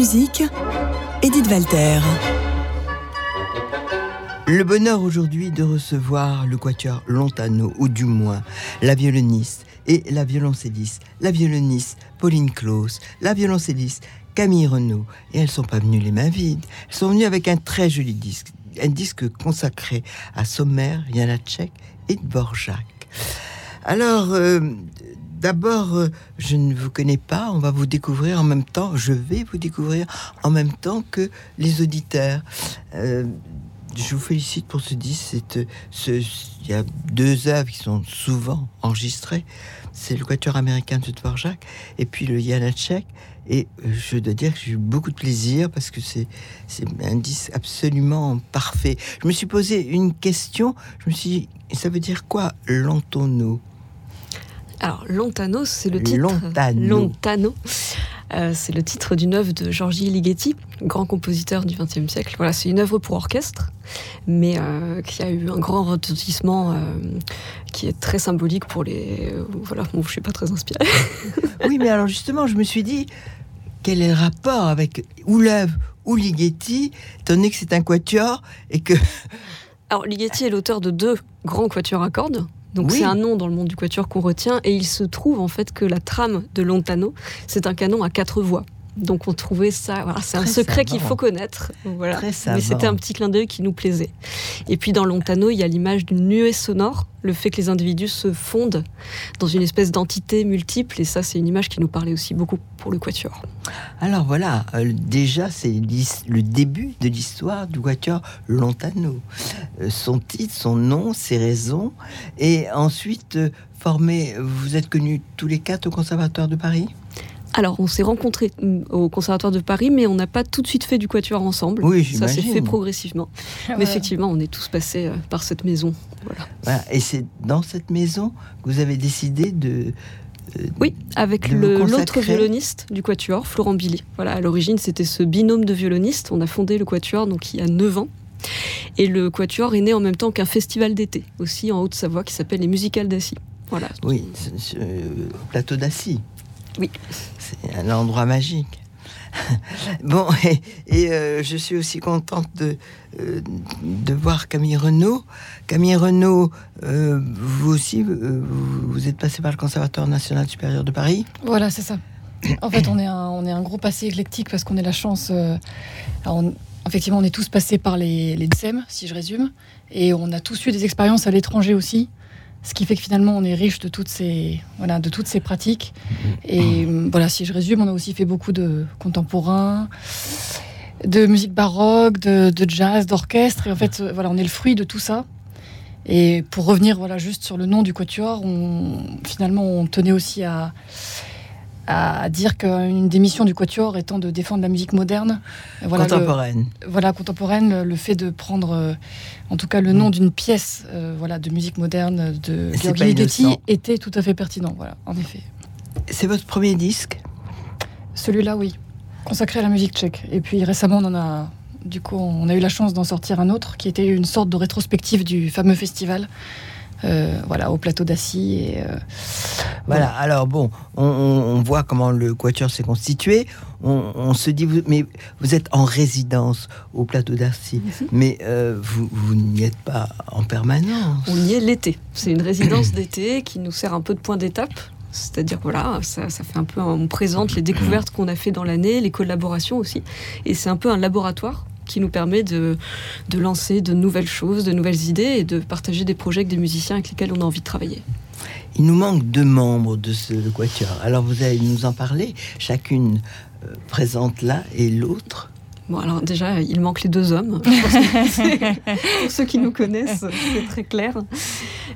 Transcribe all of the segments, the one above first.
Edith Walter. Le bonheur aujourd'hui de recevoir le quatuor Lontano, ou du moins la violoniste et la violoncelliste, la violoniste Pauline Claus, la violoncelliste Camille Renaud. Et elles sont pas venues les mains vides. Elles sont venues avec un très joli disque, un disque consacré à Sommer, Janacek et Dvorak. Alors, euh, D'abord, euh, je ne vous connais pas, on va vous découvrir en même temps, je vais vous découvrir en même temps que les auditeurs. Euh, je vous félicite pour ce disque. Ce, il y a deux œuvres qui sont souvent enregistrées. C'est le Quatuor américain de Dvorak et puis le Janacek. Et euh, je dois dire que j'ai eu beaucoup de plaisir parce que c'est un disque absolument parfait. Je me suis posé une question. Je me suis dit, ça veut dire quoi l'entonneau alors, Lontano, c'est le titre. Lontano. Lontano. Euh, c'est le titre d'une œuvre de Giorgi Ligeti, grand compositeur du XXe siècle. Voilà, c'est une œuvre pour orchestre, mais euh, qui a eu un grand retentissement, euh, qui est très symbolique pour les. voilà, bon, je suis pas très inspirée. oui, mais alors justement, je me suis dit, quel est le rapport avec ou l'œuvre ou Ligeti, étant donné que c'est un quatuor et que. Alors, Ligeti est l'auteur de deux grands quatuors à cordes. Donc c'est un nom dans le monde du quatuor qu'on retient et il se trouve en fait que la trame de Lontano, c'est un canon à quatre voix. Donc on trouvait ça, voilà, c'est un secret qu'il faut connaître. Voilà. Mais c'était un petit clin d'œil qui nous plaisait. Et puis dans Lontano, il y a l'image d'une nuée sonore, le fait que les individus se fondent dans une espèce d'entité multiple. Et ça, c'est une image qui nous parlait aussi beaucoup pour le quatuor. Alors voilà, euh, déjà c'est le début de l'histoire du quatuor Lontano. Euh, son titre, son nom, ses raisons. Et ensuite, euh, formé, vous êtes connus tous les quatre au Conservatoire de Paris? Alors, on s'est rencontrés mm, au Conservatoire de Paris, mais on n'a pas tout de suite fait du quatuor ensemble. Oui, Ça s'est fait progressivement. Mais effectivement, on est tous passés euh, par cette maison. Voilà. Et c'est dans cette maison que vous avez décidé de. Euh, oui, avec l'autre violoniste du quatuor, Florent Billy. Voilà, à l'origine, c'était ce binôme de violonistes. On a fondé le quatuor donc il y a 9 ans. Et le quatuor est né en même temps qu'un festival d'été, aussi en Haute-Savoie, qui s'appelle les Musicales d'Assy. Voilà. Oui, euh, plateau d'Assy. Oui. C'est un endroit magique. bon, et, euh, je suis aussi contente de, euh, de voir Camille Renaud. Camille Renaud, euh, vous aussi, vous, êtes passé par le Conservatoire national supérieur de Paris Voilà, c'est ça. En fait, on est un, on est un groupe assez éclectique parce qu'on a la chance. effectivement, on est tous passés par les, les DSEM, si je résume, et on a tous eu des expériences à l'étranger aussi. Ce qui fait que finalement, on est riche de toutes ces, voilà, de toutes ces pratiques. Et euh, voilà, si je résume, on a aussi fait beaucoup de contemporain, de musique baroque, de, jazz, d'orchestre. Et en fait, euh, voilà, on est le fruit de tout ça. Et pour revenir voilà, juste sur le nom du quatuor, on, finalement, on tenait aussi à, à dire qu'une des missions du Quatuor étant de défendre la musique moderne. Voilà, contemporaine. voilà, contemporaine, le, fait de prendre, euh, en tout cas, le nom mm. d'une pièce euh, voilà, de musique moderne de Ligeti était tout à fait pertinent, voilà, en effet. C'est votre premier disque? Celui-là, oui, consacré à la musique tchèque. Et puis récemment, on en a du coup, on a eu la chance d'en sortir un autre qui était une sorte de rétrospective du fameux festival euh, voilà, au plateau d'Assy. Euh, voilà, alors bon, on, voit comment le quatuor s'est constitué. On, se dit, mais vous êtes en résidence au plateau d'Assy, mhm. mais euh, vous, n'y êtes pas en permanence. On y est l'été. C'est une résidence d'été qui nous sert un peu de point d'étape. C'est-à-dire, voilà, ça, ça, fait un peu, on présente les découvertes qu'on a fait dans l'année, les collaborations aussi. Et c'est un peu un laboratoire qui nous permet de, de lancer de nouvelles choses, de nouvelles idées et de partager des projets avec des musiciens avec lesquels on a envie de travailler. Il nous manque deux membres de ce quatuor. Alors vous allez nous en parler. Chacune euh, présente l'un et l'autre. Bon, alors déjà, il manque les deux hommes. Pour ceux qui nous connaissent, c'est très clair.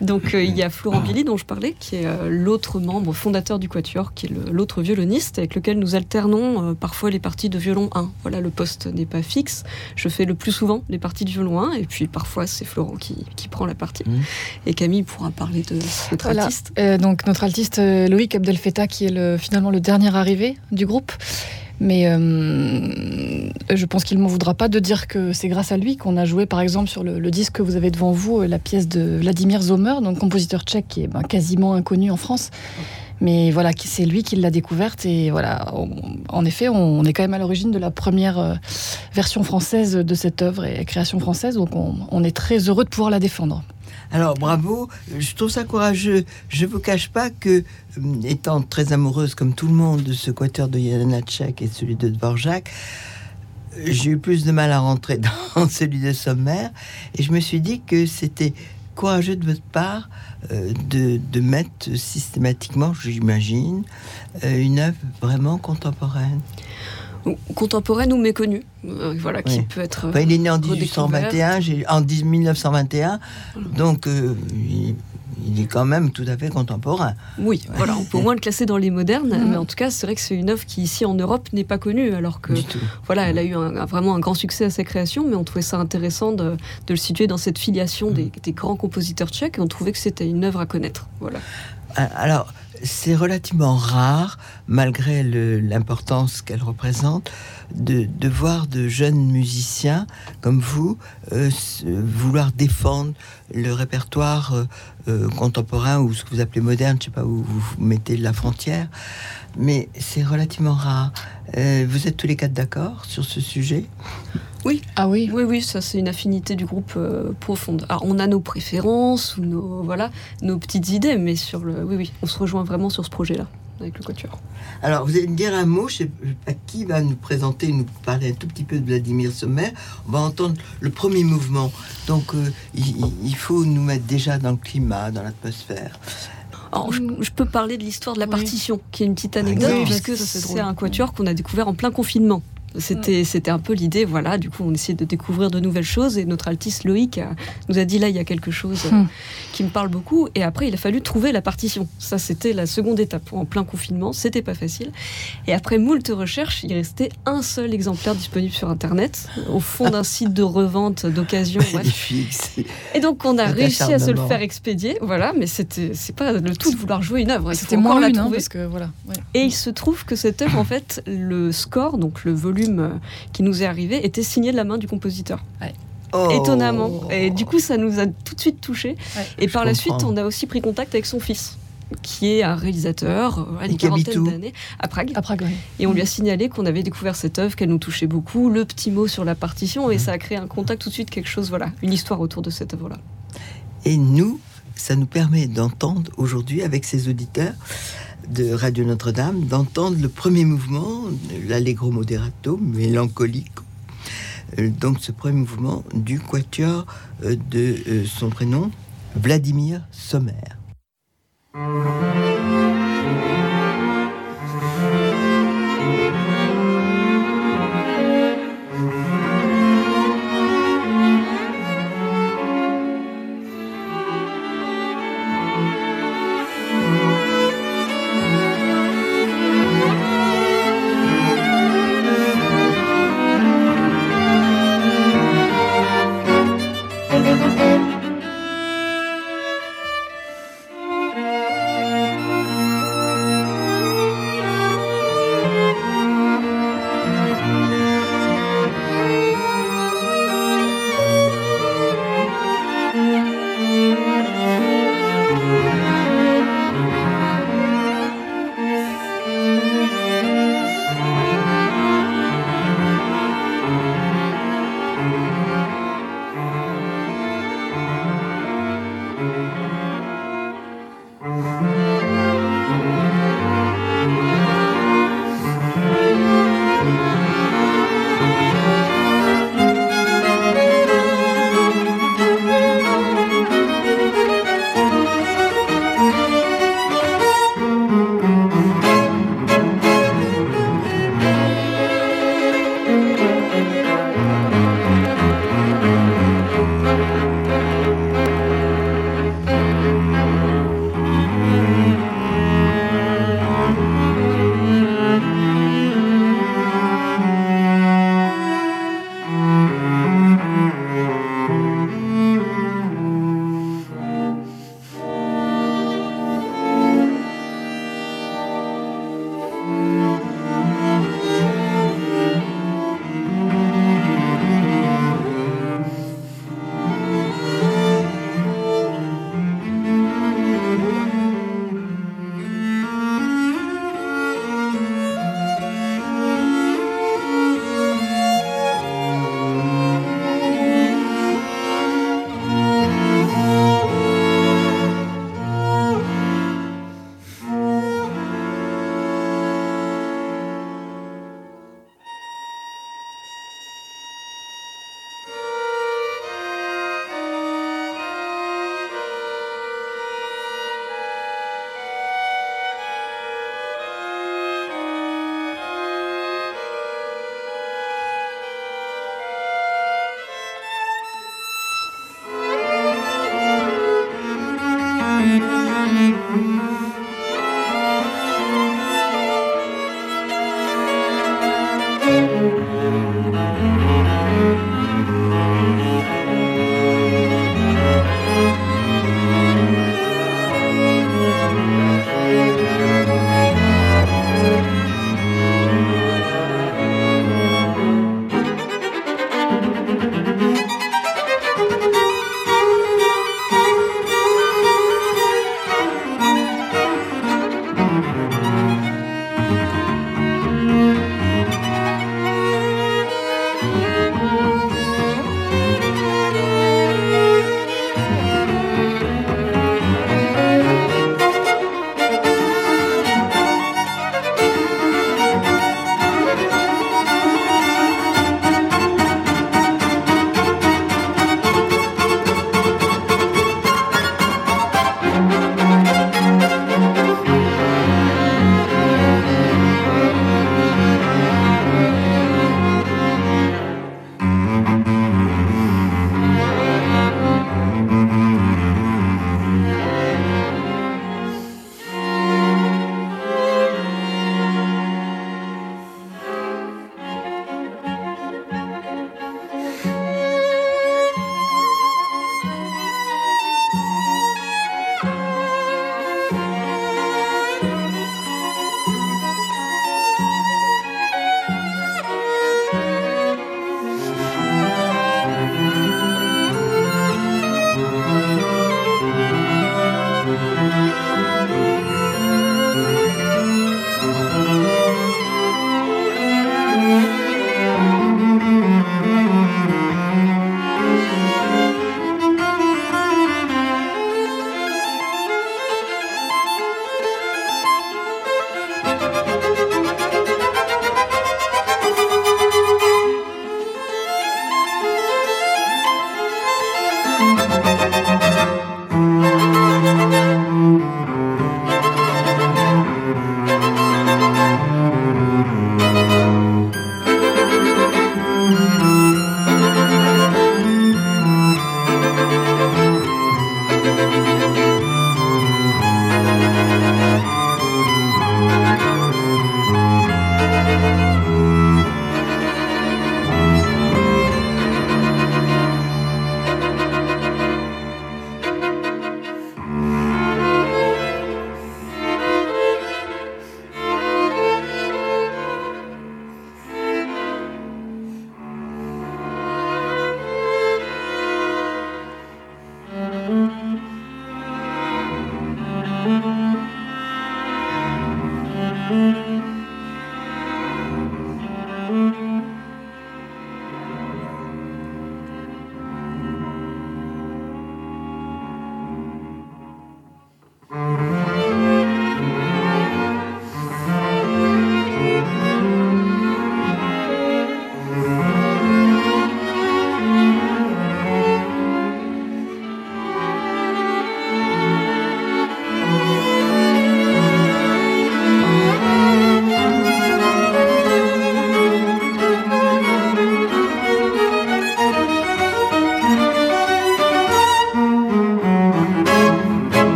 Donc, euh, il y a Florent Billy, dont je parlais, qui est euh, l'autre membre fondateur du Quatuor, qui est l'autre violoniste, avec lequel nous alternons euh, parfois les parties de violon 1. Voilà, le poste n'est pas fixe. Je fais le plus souvent les parties de violon 1, et puis parfois, c'est Florent qui, qui, prend la partie. Mmh. Et Camille pourra parler de notre artiste. donc, notre artiste Loïc Abdelfeta, qui est le, finalement le dernier arrivé du groupe. Mais euh, je pense qu'il ne m'en voudra pas de dire que c'est grâce à lui qu'on a joué, par exemple, sur le, disque que vous avez devant vous, la pièce de Vladimir Zomer, donc compositeur tchèque qui est ben, quasiment inconnu en France, Mais voilà, c'est lui qui l'a découverte. Et voilà, en effet, on, est quand même à l'origine de la première euh, version française de cette œuvre et création française. Donc on, est très heureux de pouvoir la défendre. Alors bravo, je trouve ça courageux. Je ne vous cache pas que, euh, étant très amoureuse comme tout le monde de ce quatuor de Janacek et celui de Dvorak, j'ai eu plus de mal à rentrer dans celui de Sommer et je me suis dit que c'était courageux de votre part euh, de, mettre systématiquement, j'imagine, euh, une œuvre vraiment contemporaine contemporaine ou méconnue, euh, voilà, qui peut être. il est né en 1821, en 1921, donc il est quand même tout à fait contemporain. Oui, voilà, on peut au moins le classer dans les modernes, mm. mais en tout cas, c'est vrai que c'est une œuvre qui ici en Europe n'est pas connue, alors que voilà, elle a eu vraiment un grand succès à sa création, mais on trouvait ça intéressant de, le situer dans cette filiation des, des, grands compositeurs tchèques, et on trouvait que c'était une œuvre à connaître. Voilà. Ah, alors, c'est relativement rare, malgré l'importance qu'elle représente, de, voir de jeunes musiciens comme vous euh, vouloir défendre le répertoire euh, euh, contemporain ou ce que vous appelez moderne, je ne sais pas où vous mettez la frontière, mais c'est relativement rare. vous êtes tous les quatre d'accord sur ce sujet? Oui. Ah oui. Oui, oui, ça c'est une affinité du groupe profonde. Alors on a nos préférences ou nos voilà nos petites idées, mais sur le, oui, oui, on se rejoint vraiment sur ce projet-là avec le quatuor. Alors, vous allez me dire un mot, je sais pas qui va nous présenter, nous parler un tout petit peu de Vladimir Sommer. On va entendre le premier mouvement. Donc, euh, il, faut nous mettre déjà dans le climat, dans l'atmosphère. Alors, je, peux parler de l'histoire de la partition, qui est une petite anecdote, puisque c'est un quatuor qu'on a découvert en plein confinement. C'était, c'était un peu l'idée, voilà. Du coup, on essayait de découvrir de nouvelles choses et notre altiste Loïc nous a dit là, il y a quelque chose euh, hmm. qui me parle beaucoup. Et après, il a fallu trouver la partition. Ça, c'était la seconde étape. En plein confinement, c'était pas facile. Et après moult recherches, il restait un seul exemplaire disponible sur Internet, au fond d'un site de revente d'occasion. Et donc, on a réussi à se le faire expédier, voilà. Mais c'était, c'est pas le tout de vouloir jouer une œuvre. C'était moins la hein, trouver. parce que voilà. Et il se trouve que cette œuvre, en fait, le score, donc le volume euh, qui nous est arrivé était signé de la main du compositeur. Oh. Étonnamment. Et du coup, ça nous a tout de suite touché. Et par la suite, on a aussi pris contact avec son fils qui est un réalisateur à une quarantaine d'années à Prague. À Prague Et on lui a signalé qu'on avait découvert cette œuvre, qu'elle nous touchait beaucoup, le petit mot sur la partition, et ça a créé un contact tout de suite, quelque chose, voilà, une histoire autour de cette œuvre-là. Et nous, ça nous permet d'entendre aujourd'hui avec ces auditeurs de Radio Notre-Dame d'entendre le premier mouvement, l'allegro moderato, mélancolique. Euh, donc ce premier mouvement du quatuor euh, de euh, son prénom, Vladimir Sommer.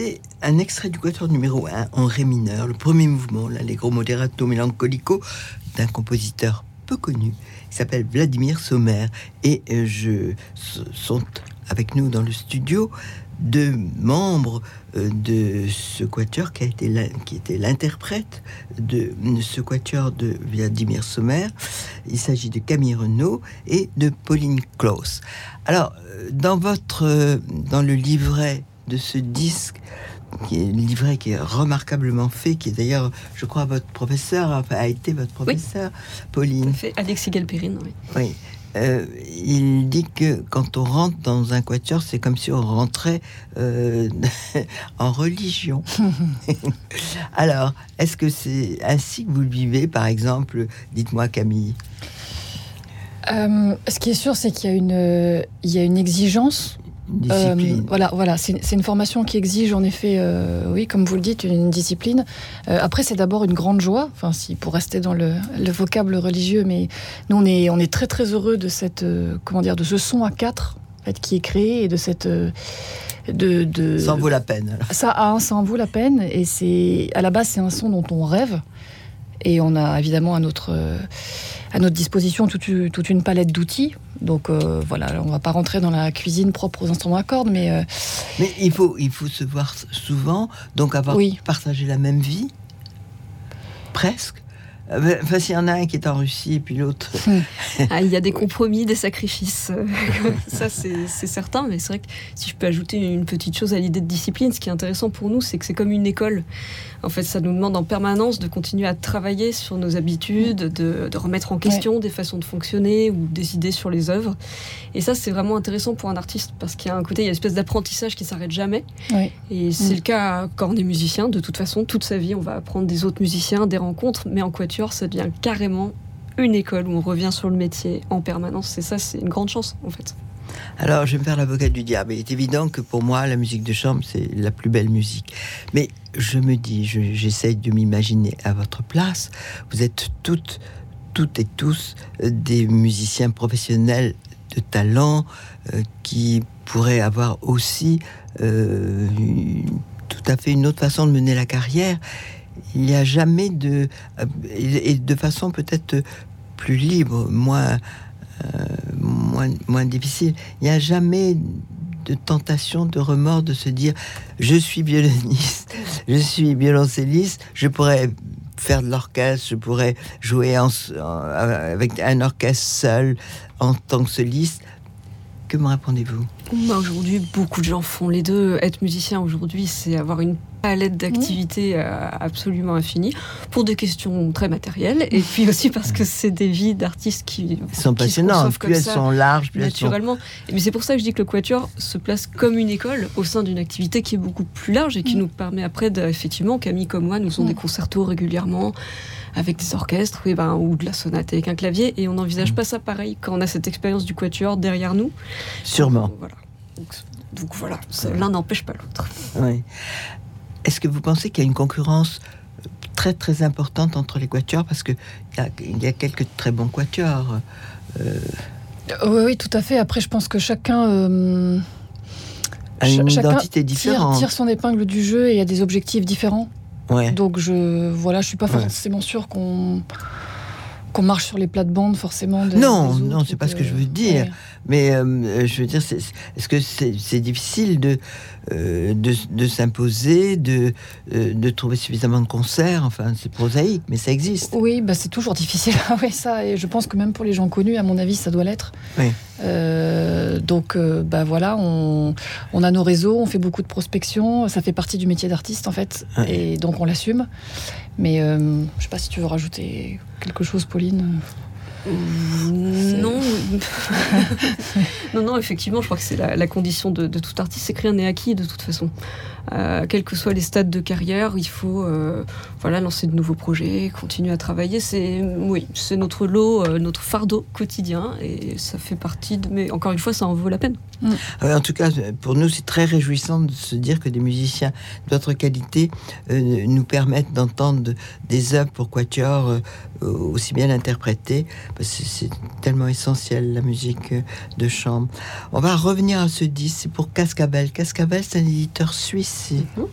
C'était un extrait du quatuor numéro 1 en ré mineur, le premier mouvement, l'allegro moderato melancholico d'un compositeur peu connu, qui s'appelle Vladimir Sommer. Et euh, je sont avec nous dans le studio deux membres euh, de ce quatuor qui, a été l'interprète de ce quatuor de Vladimir Sommer. Il s'agit de Camille Renaud et de Pauline Klaus. Alors, euh, dans, votre, dans le livret de ce disque, qui est un livret qui est remarquablement fait, qui est d'ailleurs, je crois, votre professeur, enfin, a été votre professeur, Pauline. Fait Alexis Galperine, oui. Oui. Euh, il dit que quand on rentre dans un quatuor, c'est comme si on rentrait euh, en religion. Alors, est-ce que c'est ainsi que vous le vivez, par exemple Dites-moi, Camille. Euh, ce qui est sûr, c'est qu'il y a une, il y a une exigence discipline. Euh, voilà, voilà. c'est une formation qui exige en effet, euh, oui, comme vous le dites, une discipline. Euh, après, c'est d'abord une grande joie, enfin, si pour rester dans le, vocable religieux, mais nous, on est, on est très très heureux de cette, comment dire, de ce son à quatre fait, qui est créé et de cette de, de, ça en vaut la peine. Ça, ça en vaut la peine et c'est à la base c'est un son dont on rêve et on a évidemment à notre à notre disposition toute, toute une palette d'outils. Donc euh, voilà, on ne va pas rentrer dans la cuisine propre aux instruments à cordes, mais... Euh, mais il faut, il faut se voir souvent, donc avoir partagé la même vie, presque. Euh, enfin, s'il y en a un qui est en Russie et puis l'autre. Ah, il y a des compromis, des sacrifices. Ça, c'est certain. Mais c'est vrai que si je peux ajouter une petite chose à l'idée de discipline, ce qui est intéressant pour nous, c'est que c'est comme une école. En fait, ça nous demande en permanence de continuer à travailler sur nos habitudes, de, remettre en question des façons de fonctionner ou des idées sur les œuvres. Et ça, c'est vraiment intéressant pour un artiste parce qu'il y a un côté, il y a une espèce d'apprentissage qui s'arrête jamais. Et c'est mm. le cas quand on est musicien. De toute façon, toute sa vie, on va apprendre des autres musiciens, des rencontres. Mais en quatuor, ça devient carrément une école où on revient sur le métier en permanence. Et ça, c'est une grande chance, en fait. Alors, je vais me faire l'avocat du diable. Il est évident que pour moi, la musique de chambre, c'est la plus belle musique. Mais je me dis, j'essaye de m'imaginer à votre place. Vous êtes toutes, toutes et tous euh, des musiciens professionnels de talent euh, qui pourraient avoir aussi euh, tout à fait une autre façon de mener la carrière. Il n'y a jamais de... et de façon peut-être plus libre, moins moins, moins difficile. Il n'y a jamais de tentation, de remords de se dire je suis violoniste, je suis violoncelliste, je pourrais faire de l'orchestre, je pourrais jouer avec un orchestre seul en tant que soliste. Que me répondez-vous? Aujourd'hui, beaucoup de gens font les deux. Être musicien aujourd'hui, c'est avoir une palette d'activités euh, absolument infinie pour des questions très matérielles et puis aussi parce que c'est des vies d'artistes qui sont passionnantes, plus elles sont larges, plus naturellement. Mais c'est pour ça que je dis que le quatuor se place comme une école au sein d'une activité qui est beaucoup plus large et qui mm. nous permet après, de, effectivement, Camille comme moi, nous faisons des mm. concertos régulièrement avec des orchestres oui, ben, ou de la sonate avec un clavier et on n'envisage mm. pas ça pareil quand on a cette expérience du quatuor derrière nous. Sûrement. voilà. Donc, voilà, l'un n'empêche pas l'autre. Oui. Est-ce que vous pensez qu'il y a une concurrence très très importante entre les quatuors? Parce qu'il y, y, a quelques très bons quatuors. Euh... Oui, oui, tout à fait. Après, je pense que chacun. Euh, a une identité différente. Tire, son épingle du jeu et a des objectifs différents. Ouais. Donc, je voilà, je suis pas forcément sûr qu'on qu'on marche sur les plates-bandes forcément. non, non, c'est pas ce que je veux dire. Mais euh, je veux dire, est-ce que c'est difficile de, euh, de, s'imposer, de, euh, de trouver suffisamment de concerts? Enfin, c'est prosaïque, mais ça existe. Oui, bah, c'est toujours difficile. Oui, ça, et je pense que même pour les gens connus, à mon avis, ça doit l'être. Oui. donc, bah voilà, on, on, a nos réseaux, on fait beaucoup de prospection, ça fait partie du métier d'artiste en fait, et donc on l'assume. Mais je sais pas si tu veux rajouter quelque chose, Pauline non. non, non, effectivement, je crois que c'est la, condition de, tout artiste, c'est que rien n'est acquis de toute façon. Euh, quels que soient les stades de carrière, il faut euh, voilà, lancer de nouveaux projets, continuer à travailler. C'est oui, c'est notre lot, euh, notre fardeau quotidien, et ça fait partie de. Mais encore une fois, ça en vaut la peine. Mm. en tout cas, pour nous, c'est très réjouissant de se dire que des musiciens d'autres qualité nous permettent d'entendre des œuvres pour quatuor aussi bien interprétées c'est tellement essentiel la musique euh, de chambre. On va revenir à ce disque, c'est pour Cascabel. Cascabel, c'est un éditeur suisse. Mhm.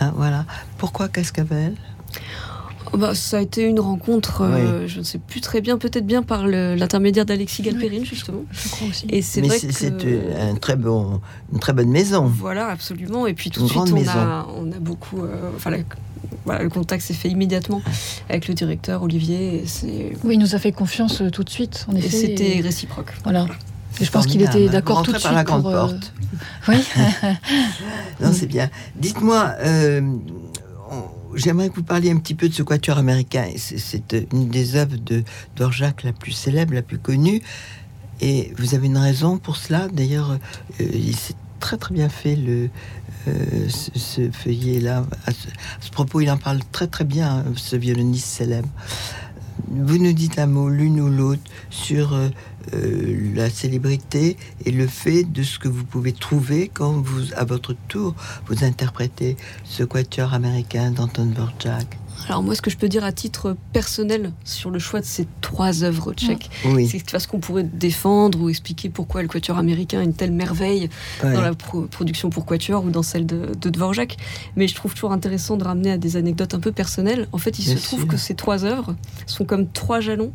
Hein, voilà. Pourquoi Cascabel? Oh, bah, ça a été une rencontre, euh, je ne sais plus très bien, peut-être bien par l'intermédiaire d'Alexis Galperine, justement. Je crois aussi. Et c'est vrai que c'est un très bon, une très bonne maison. Voilà, absolument. Et puis tout de suite, on a, on a, beaucoup. Euh, enfin, voilà, le contact s'est fait immédiatement avec le directeur Olivier. oui, il nous a fait confiance euh, tout de suite. En effet, et c'était réciproque. Voilà. Et je pense qu'il était d'accord tout de suite. par la grande porte. Oui. non, c'est bien. Dites-moi, j'aimerais que vous parliez un petit peu de ce quatuor américain. C'est une des œuvres de Dvorak la plus célèbre, la plus connue. Et vous avez une raison pour cela. D'ailleurs, euh, il s'est très très bien fait le, euh, ce, feuillet-là. À, ce propos, il en parle très très bien, ce violoniste célèbre. Vous nous dites un mot l'une ou l'autre sur euh, euh, la célébrité et le fait de ce que vous pouvez trouver quand vous, à votre tour, vous interprétez ce quatuor américain d'Anton Dvorak. Alors moi, ce que je peux dire à titre personnel sur le choix de ces trois œuvres tchèques, c'est parce qu'on pourrait défendre ou expliquer pourquoi le quatuor américain est une telle merveille dans la production pour quatuor ou dans celle de, Dvorak. Mais je trouve toujours intéressant de ramener à des anecdotes un peu personnelles. En fait, il se trouve que ces trois œuvres sont comme trois jalons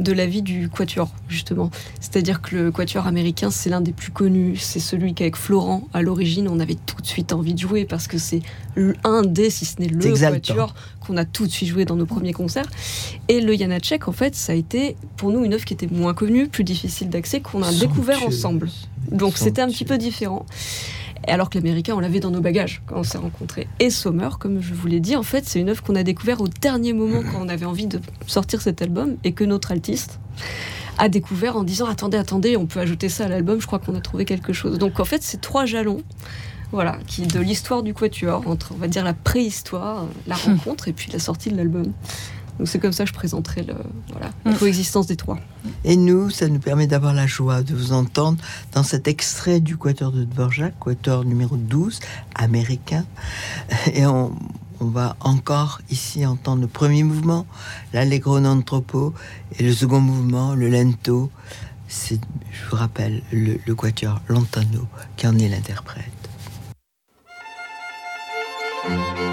de la vie du quatuor, justement. C'est-à-dire que le quatuor américain, c'est l'un des plus connus. C'est celui qu'avec Florent, à l'origine, on avait tout de suite envie de jouer parce que c'est un des, si ce n'est le quatuor qu'on a tout de suite joué dans nos premiers concerts. Et le Janacek, en fait, ça a été pour nous une œuvre qui était moins connue, plus difficile d'accès, qu'on a découvert ensemble. Donc c'était un petit peu différent. Alors que l'américain, on l'avait dans nos bagages quand on s'est rencontrés. Et Sommer, comme je vous l'ai dit, en fait, c'est une œuvre qu'on a découvert au dernier moment quand on avait envie de sortir cet album et que notre altiste a découvert en disant attendez, attendez, on peut ajouter ça à l'album, je crois qu'on a trouvé quelque chose. Donc en fait, c'est trois jalons voilà, qui de l'histoire du quatuor, entre on va dire la préhistoire, la hmm. rencontre et puis la sortie de l'album. Donc c'est comme ça que je présenterai le, voilà, la hmm. coexistence des trois. Et nous, ça nous permet d'avoir la joie de vous entendre dans cet extrait du Quatuor de Dvorak, Quatuor numéro 12, américain. Et on, on va encore ici entendre le premier mouvement, l'allegro non troppo, et le second mouvement, le lento. C'est, je vous rappelle, le, le Quatuor Lontano qui en est l'interprète. Música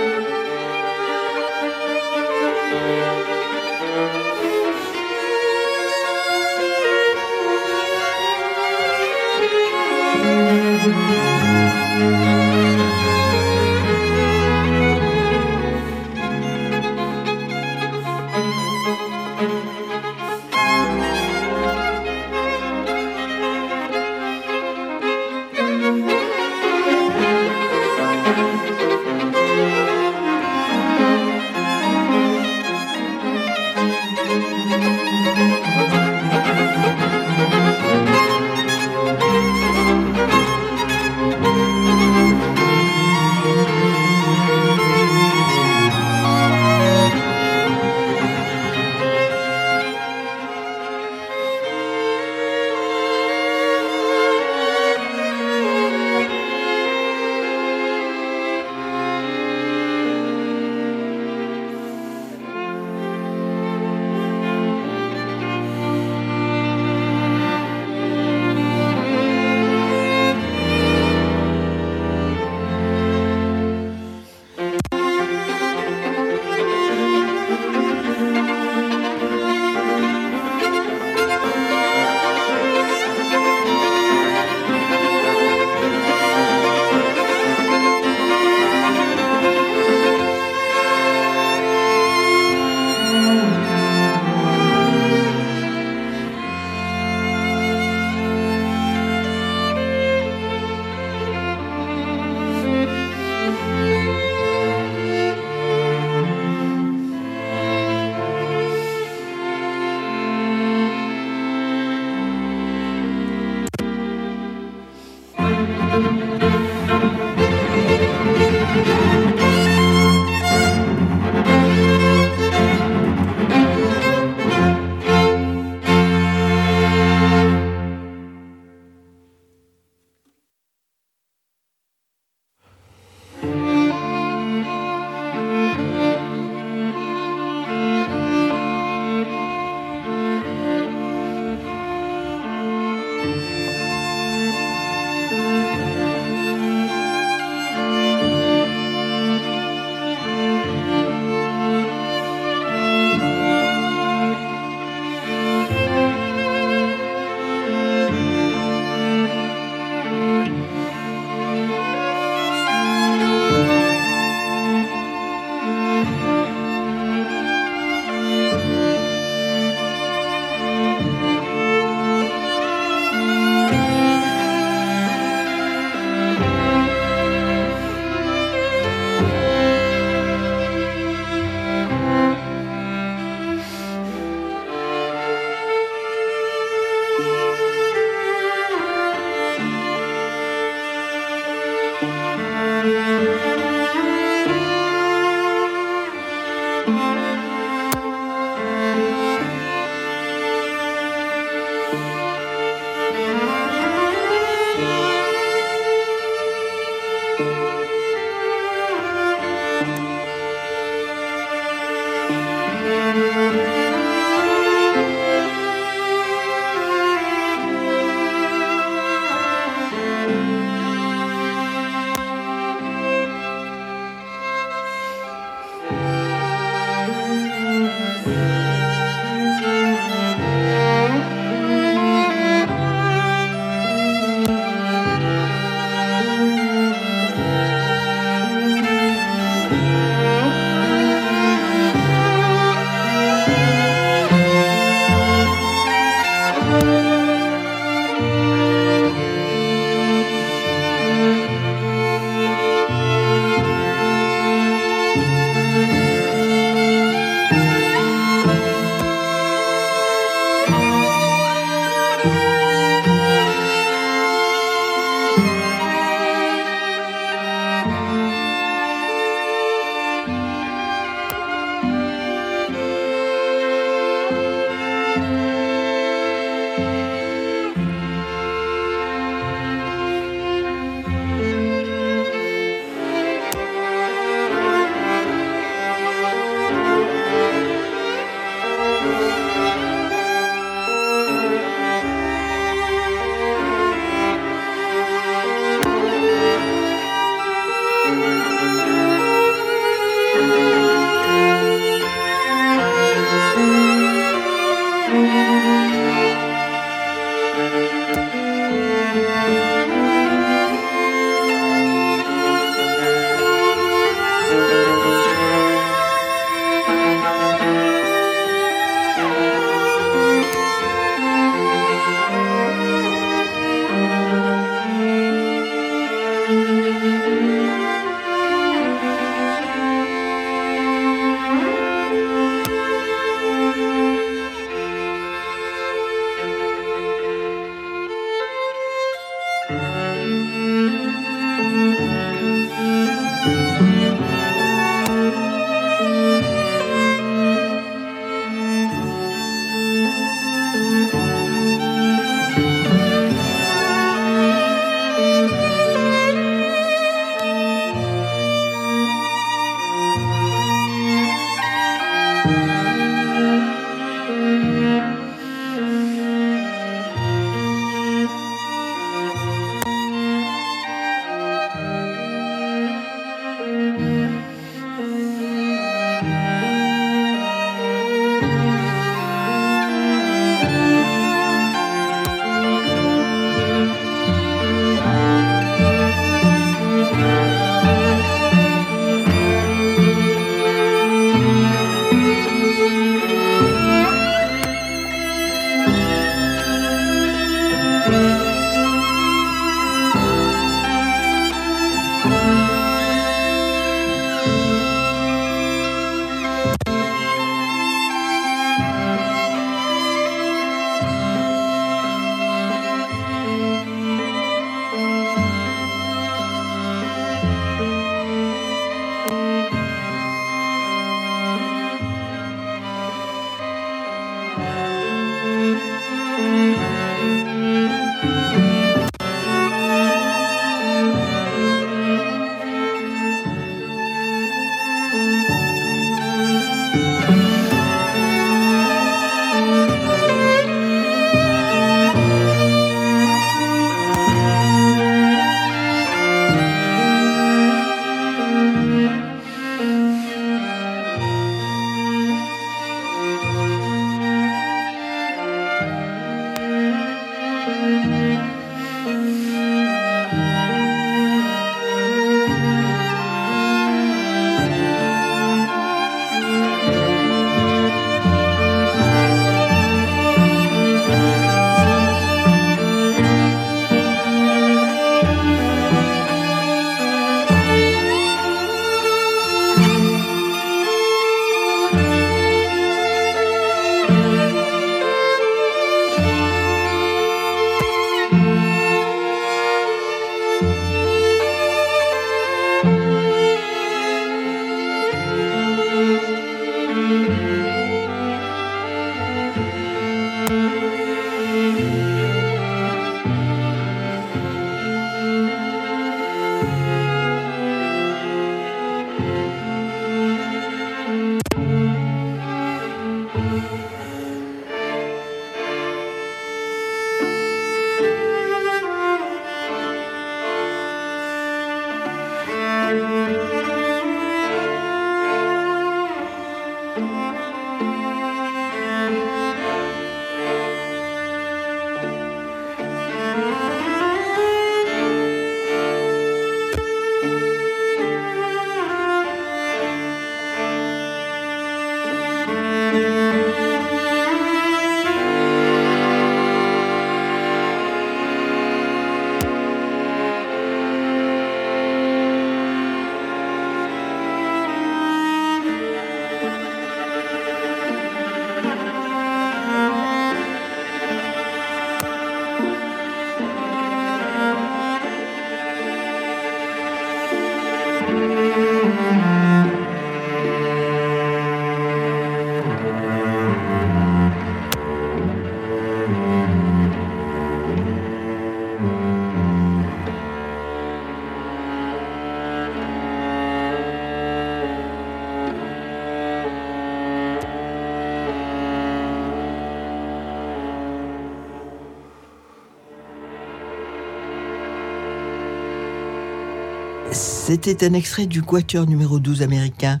C'était un extrait du Quatuor numéro 12 américain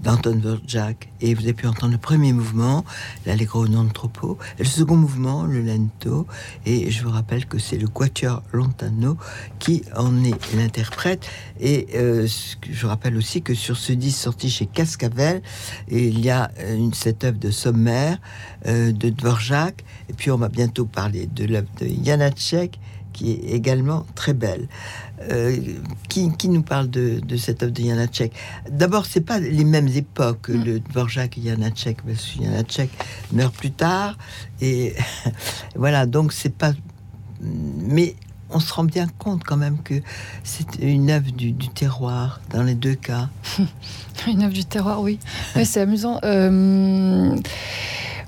d'Anton Dvorak. Et vous avez pu entendre le premier mouvement, l'Allegro non troppo, le second mouvement, le lento. Et je vous rappelle que c'est le Quatuor Lontano qui en est l'interprète. Et euh, je rappelle aussi que sur ce disque sorti chez Cascavel, il y a une, cette œuvre de sommaire euh, de Dvorak. Et puis on va bientôt parler de l'œuvre de Janacek qui est également très belle. Euh, qui, nous parle de, cette œuvre de Janacek? D'abord, c'est pas les mêmes époques, mm. le Dvorak et Janacek, que Janacek meurt plus tard, et voilà, donc c'est pas. Mais on se rend bien compte quand même que c'est une œuvre du, terroir dans les deux cas. une œuvre du terroir, oui. oui c'est amusant. Euh...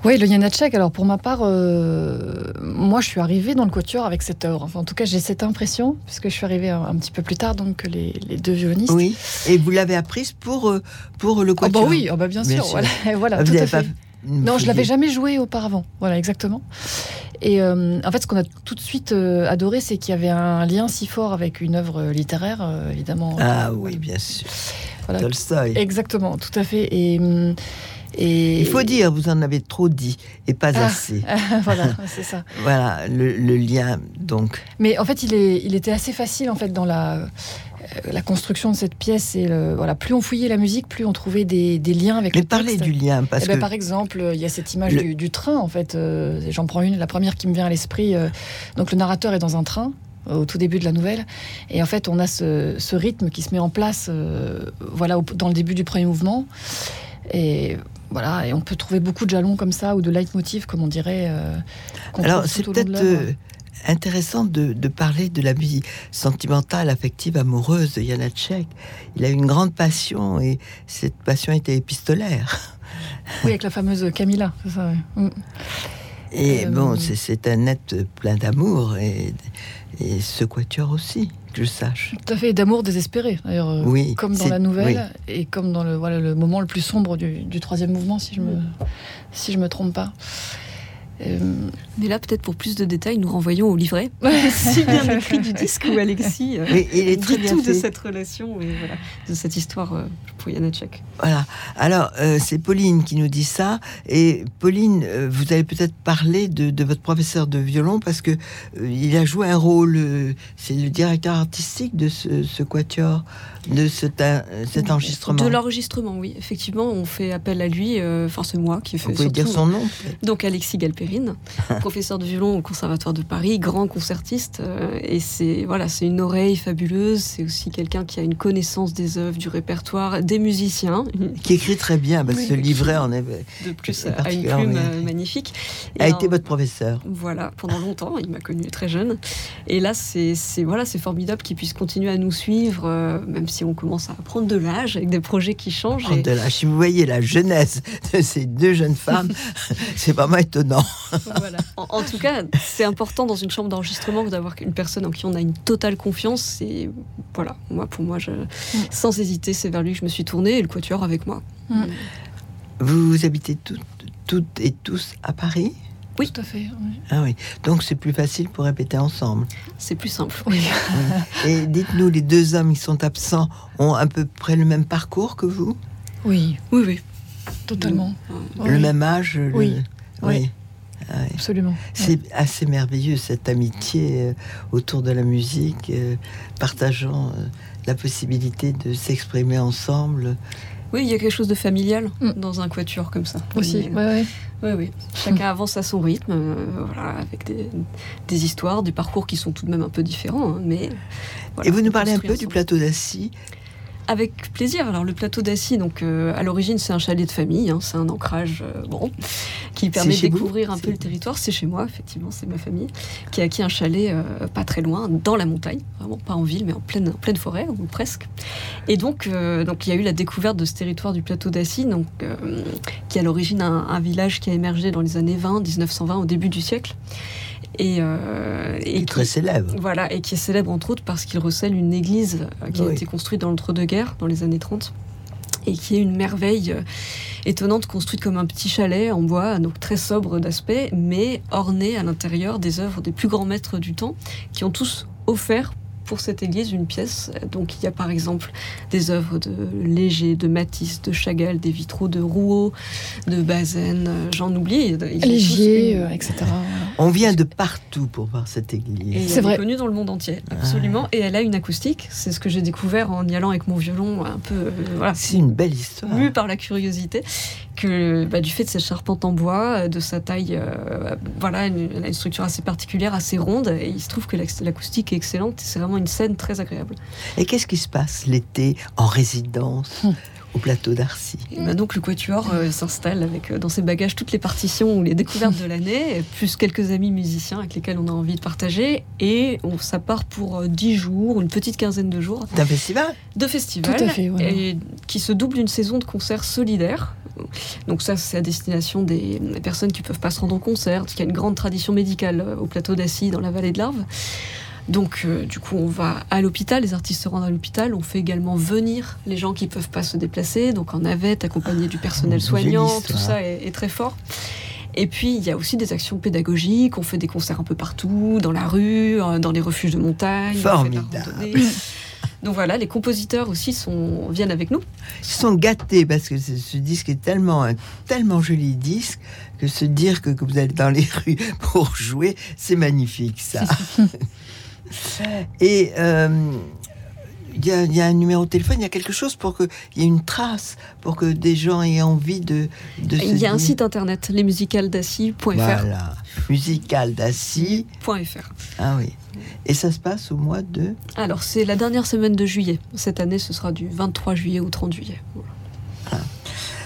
Oui, le Janacek. Alors pour ma part, euh, moi je suis arrivée dans le quatuor avec cette œuvre. Enfin, en tout cas, j'ai cette impression, puisque je suis arrivée un, petit peu plus tard donc que les, deux violonistes. Oui. Et vous l'avez apprise pour euh, pour le quatuor. Oh bah oui, oh bah bien, sûr. Voilà, tout à fait. Non, je l'avais jamais joué auparavant. Voilà, exactement. Et euh, en fait, ce qu'on a tout de suite adoré, c'est qu'il y avait un lien si fort avec une œuvre littéraire, évidemment. Ah oui, bien sûr. Voilà. Tolstoy. Exactement, tout à fait. Et il faut dire, vous en avez trop dit et pas ah, assez. voilà, c'est ça. voilà le, lien donc. Mais en fait, il, est, il était assez facile en fait dans la euh, la construction de cette pièce et le, voilà, plus on fouillait la musique, plus on trouvait des, liens avec Mais le parlez du lien parce eh ben, par exemple, il y a cette image du, train en fait. Euh, j'en prends une, la première qui me vient à l'esprit. Euh, donc le narrateur est dans un train au tout début de la nouvelle. Et en fait, on a ce, rythme qui se met en place voilà, dans le début du premier mouvement. Et voilà, et on peut trouver beaucoup de jalons comme ça ou de leitmotiv, comme on dirait. Euh, Alors, c'est peut-être euh, intéressant de, parler de la vie sentimentale, affective, amoureuse de Janacek. Il a une grande passion et cette passion était épistolaire. Oui, avec la fameuse Camilla, ça. Mm. Et euh, bon, c'est un être plein d'amour et, et ce quatuor aussi je sache. Tout à fait, d'amour désespéré, d'ailleurs. Euh, oui, comme dans la nouvelle, et comme dans le, voilà, le moment le plus sombre du, du troisième mouvement, si je me, si je me trompe pas. Euh, Mais là, peut-être pour plus de détails, nous renvoyons au livret si bien écrit du disque où Alexis euh, il est très tout de cette relation et voilà, de cette histoire euh, Janacek. Voilà. Alors, c'est Pauline qui nous dit ça. Et Pauline, vous allez peut-être parler de, votre professeur de violon parce que il a joué un rôle. c'est le directeur artistique de ce, ce quatuor de cet, cet enregistrement De l'enregistrement, oui. Effectivement, on fait appel à lui. Enfin, c'est moi qui fais. Vous pouvez dire son nom Donc, Alexis Galperine, professeur de violon au Conservatoire de Paris, grand concertiste. Euh, et c'est voilà, c'est une oreille fabuleuse. C'est aussi quelqu'un qui a une connaissance des œuvres, du répertoire, des musiciens. Qui écrit très bien, parce que ce livret en est. De plus, à une plume euh, magnifique. Et a été votre professeur. Voilà, pendant longtemps. Il m'a connu très jeune. Et là, c'est voilà, formidable qu'il puisse continuer à nous suivre, euh, même si on commence à prendre de l'âge avec des projets qui changent. De l'âge. Si vous voyez la jeunesse de ces deux jeunes femmes, c'est vraiment étonnant. En, tout cas, c'est important dans une chambre d'enregistrement d'avoir une personne en qui on a une totale confiance. Et voilà, moi, pour moi, je, mm. sans hésiter, c'est vers lui que je me suis tournée et le quatuor avec moi. Mm. Vous habitez toutes, toutes et tous à Paris? Oui. Tout à fait. Ah oui. Donc c'est plus facile pour répéter ensemble. C'est plus simple. Oui. Et dites-nous, les deux hommes qui sont absents ont à peu près le même parcours que vous? Oui, oui, oui. Totalement. Le même âge Oui. Oui. Absolument. C'est assez merveilleux cette amitié euh, autour de la musique, euh, partageant euh, la possibilité de s'exprimer ensemble. Oui, il y a quelque chose de familial mm. dans un quatuor comme ça. Aussi, oui, oui. Chacun avance à son rythme, voilà, avec des, histoires, des parcours qui sont tout de même un peu différents. Hein, mais Et vous nous parlez un peu du plateau d'Assis avec plaisir. Alors le plateau d'Assis, donc euh, à l'origine c'est un chalet de famille, hein, c'est un ancrage euh, bon qui permet de découvrir un peu le territoire. C'est chez moi, effectivement, c'est ma famille qui a acquis un chalet euh, pas très loin, dans la montagne, vraiment pas en ville, mais en pleine, pleine forêt ou presque. Et donc donc il y a eu la découverte de ce territoire du plateau d'Assis, donc qui est à l'origine un, un, village qui a émergé dans les années 20, 1920, au début du siècle et, euh, et qui, très célèbre. Voilà, et qui est célèbre entre autres parce qu'il recèle une église euh, qui a été construite dans l'entre-deux-guerres, dans les années 30, et qui est une merveille euh, étonnante, construite comme un petit chalet en bois, donc très sobre d'aspect, mais orné à l'intérieur des œuvres des plus grands maîtres du temps, qui ont tous offert pour cette église une pièce. Donc il y a par exemple des œuvres de Léger, de Matisse, de Chagall, des vitraux de Rouault, de Bazaine, euh, j'en oublie. Léger, euh, etc. On vient de partout pour voir cette église. C'est vrai. connue dans le monde entier, ah. absolument. Et elle a une acoustique. C'est ce que j'ai découvert en y allant avec mon violon, un peu. Euh, voilà. C'est une belle histoire. Mu par la curiosité que bah, du fait de cette charpente en bois, de sa taille, voilà, elle a une structure assez particulière, assez ronde, et il se trouve que l'acoustique est excellente. C'est vraiment une scène très agréable. Et qu'est-ce qui se passe l'été en résidence hum. au plateau d'Arcy? Bah Donc le quatuor euh, s'installe avec euh, dans ses bagages toutes les partitions ou les découvertes de l'année, plus quelques amis musiciens avec lesquels on a envie de partager, et on ça part pour euh, dix jours, une petite quinzaine de jours. D'un festival? De festival, Tout à fait, et qui se double d'une saison de concerts solidaires. Donc ça, c'est à destination des, personnes qui ne peuvent pas se rendre au concert, qui a une grande tradition médicale au plateau d'Assis dans la vallée de l'Arve. Donc, euh, du coup, on va à l'hôpital, les artistes se rendent à l'hôpital. On fait également venir les gens qui ne peuvent pas se déplacer, donc en navette, accompagné du personnel soignant, tout ça est, très fort. Et puis, il y a aussi des actions pédagogiques. On fait des concerts un peu partout, dans la rue, euh, dans les refuges de montagne. Formidable. Donc voilà, les compositeurs aussi sont, viennent avec nous. Ils sont gâtés parce que ce, disque est tellement un tellement joli disque que se dire que, que vous allez dans les rues pour jouer, c'est magnifique ça. Et euh, il y, a un numéro de téléphone, il y a quelque chose pour qu'il y ait une trace, pour que des gens aient envie de. de il y a un site internet, lesmusicaldassis.fr. Voilà, musicaldassis.fr. Ah oui. Et ça se passe au mois de. Alors, c'est la dernière semaine de juillet. Cette année, ce sera du 23 juillet au 30 juillet.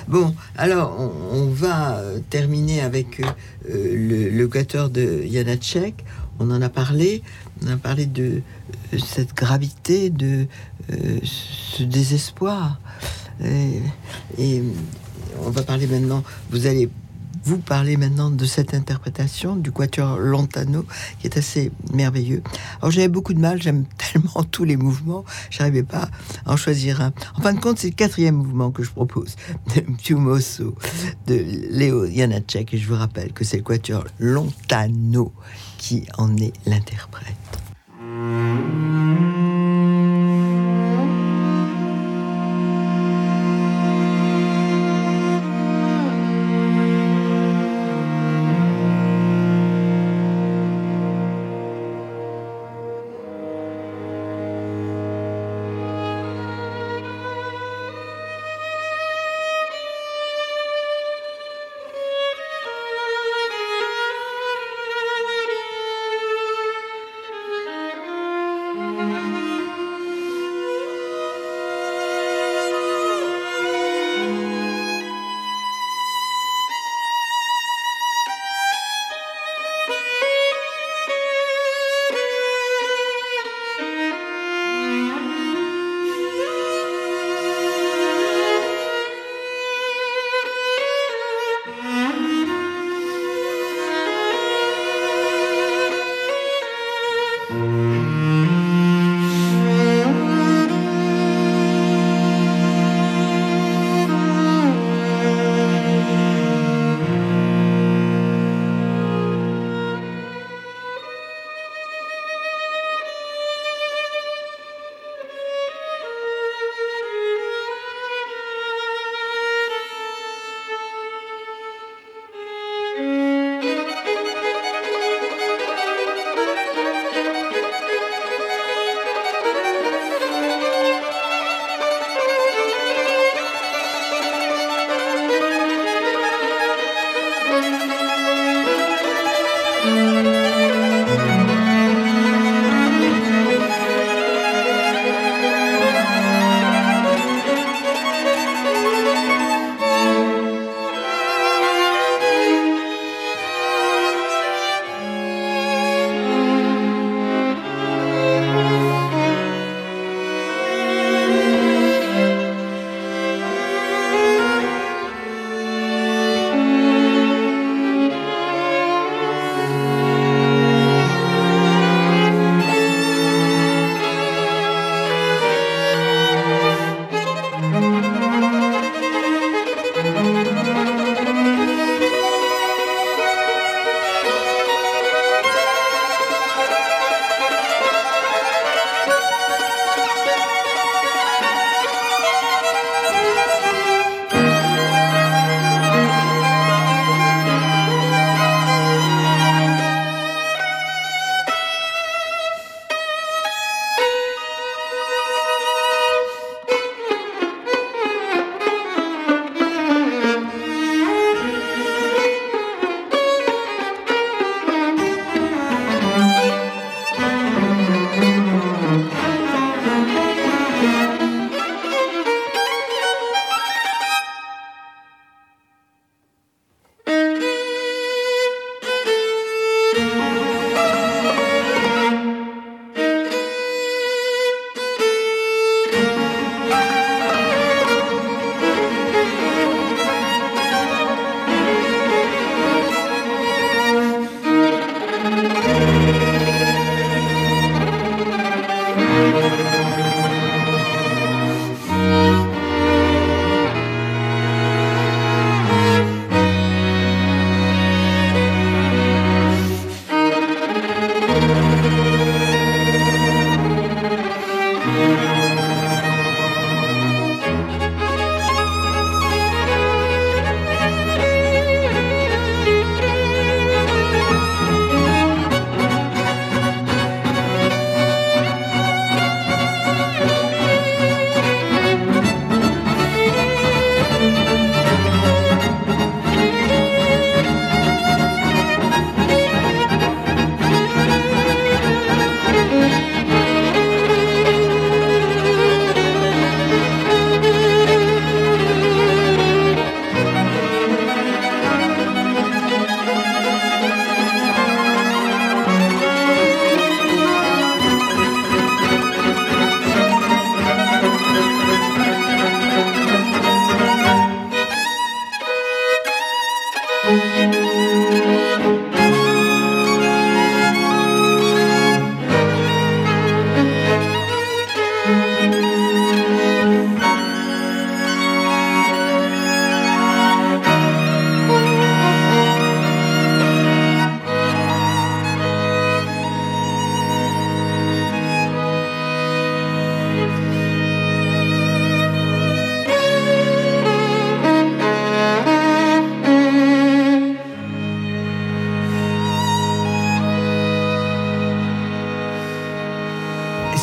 Bon, alors on, va euh, terminer avec euh, le, le de Janacek. On en a parlé on a parlé de euh, cette gravité, de euh, ce désespoir. Et, on va parler maintenant, vous allez vous parler maintenant de cette interprétation du quatuor Lontano qui est assez merveilleux. Alors j'avais beaucoup de mal, j'aime tellement tous les mouvements, j'arrivais pas à en choisir un. En fin de compte, c'est le quatrième mouvement que je propose de Piumoso de Léo Janacek et je vous rappelle que c'est le quatuor Lontano qui en est l'interprète.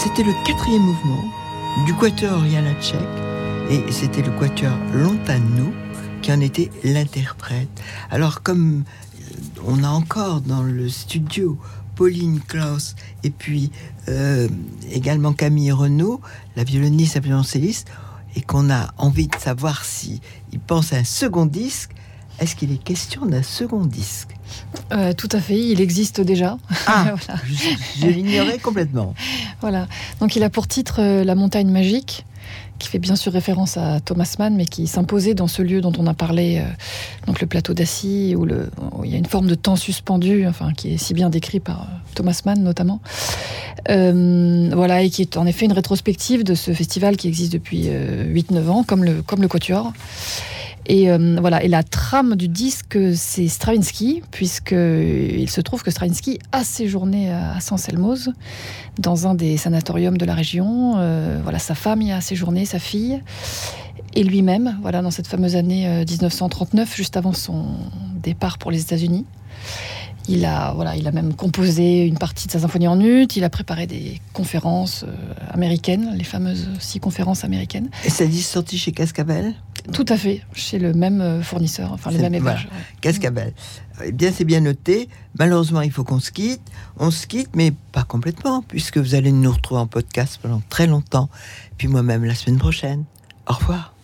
C'était le quatrième mouvement du quatuor Janacek et c'était le quatuor Lontano qui en était l'interprète. Alors comme on a encore dans le studio Pauline Klaus et puis euh, également Camille Renaud, la violoniste et violoncelliste, et qu'on a envie de savoir si il pense à un second disque, est-ce qu'il est question d'un second disque? Euh, Tout à fait, il existe déjà. Ah, je, l'ignorais complètement. Voilà, donc il a pour titre euh, La montagne magique qui fait bien sûr référence à Thomas Mann, mais qui s'imposait dans ce lieu dont on a parlé, euh, donc le plateau d'Assis, où, le, il y a une forme de temps suspendu, enfin, qui est si bien décrit par euh, Thomas Mann notamment. Euh, voilà, et qui est en effet une rétrospective de ce festival qui existe depuis 8-9 ans, comme le, comme le Quatuor. Et euh, voilà, et la trame du disque, c'est Stravinsky, puisqu'il se trouve que Stravinsky a séjourné à San Selmoz, dans un des sanatoriums de la région. Euh, voilà, sa femme y a séjourné, sa fille, et lui-même, voilà, dans cette fameuse année 1939, euh, juste avant son départ pour les États-Unis. Il a, voilà, il a même composé une partie de sa symphonie en ut. Il a préparé des conférences euh, américaines, les fameuses six conférences américaines. Et ça dit sorti chez Cascabel Tout à fait, chez le même euh, fournisseur, enfin les mêmes hébergeurs. Cascabel. Eh bien, c'est bien noté. Malheureusement, il faut qu'on se quitte. On se quitte, mais pas complètement, puisque vous allez nous retrouver en podcast pendant très longtemps. Puis moi-même la semaine prochaine. Au revoir.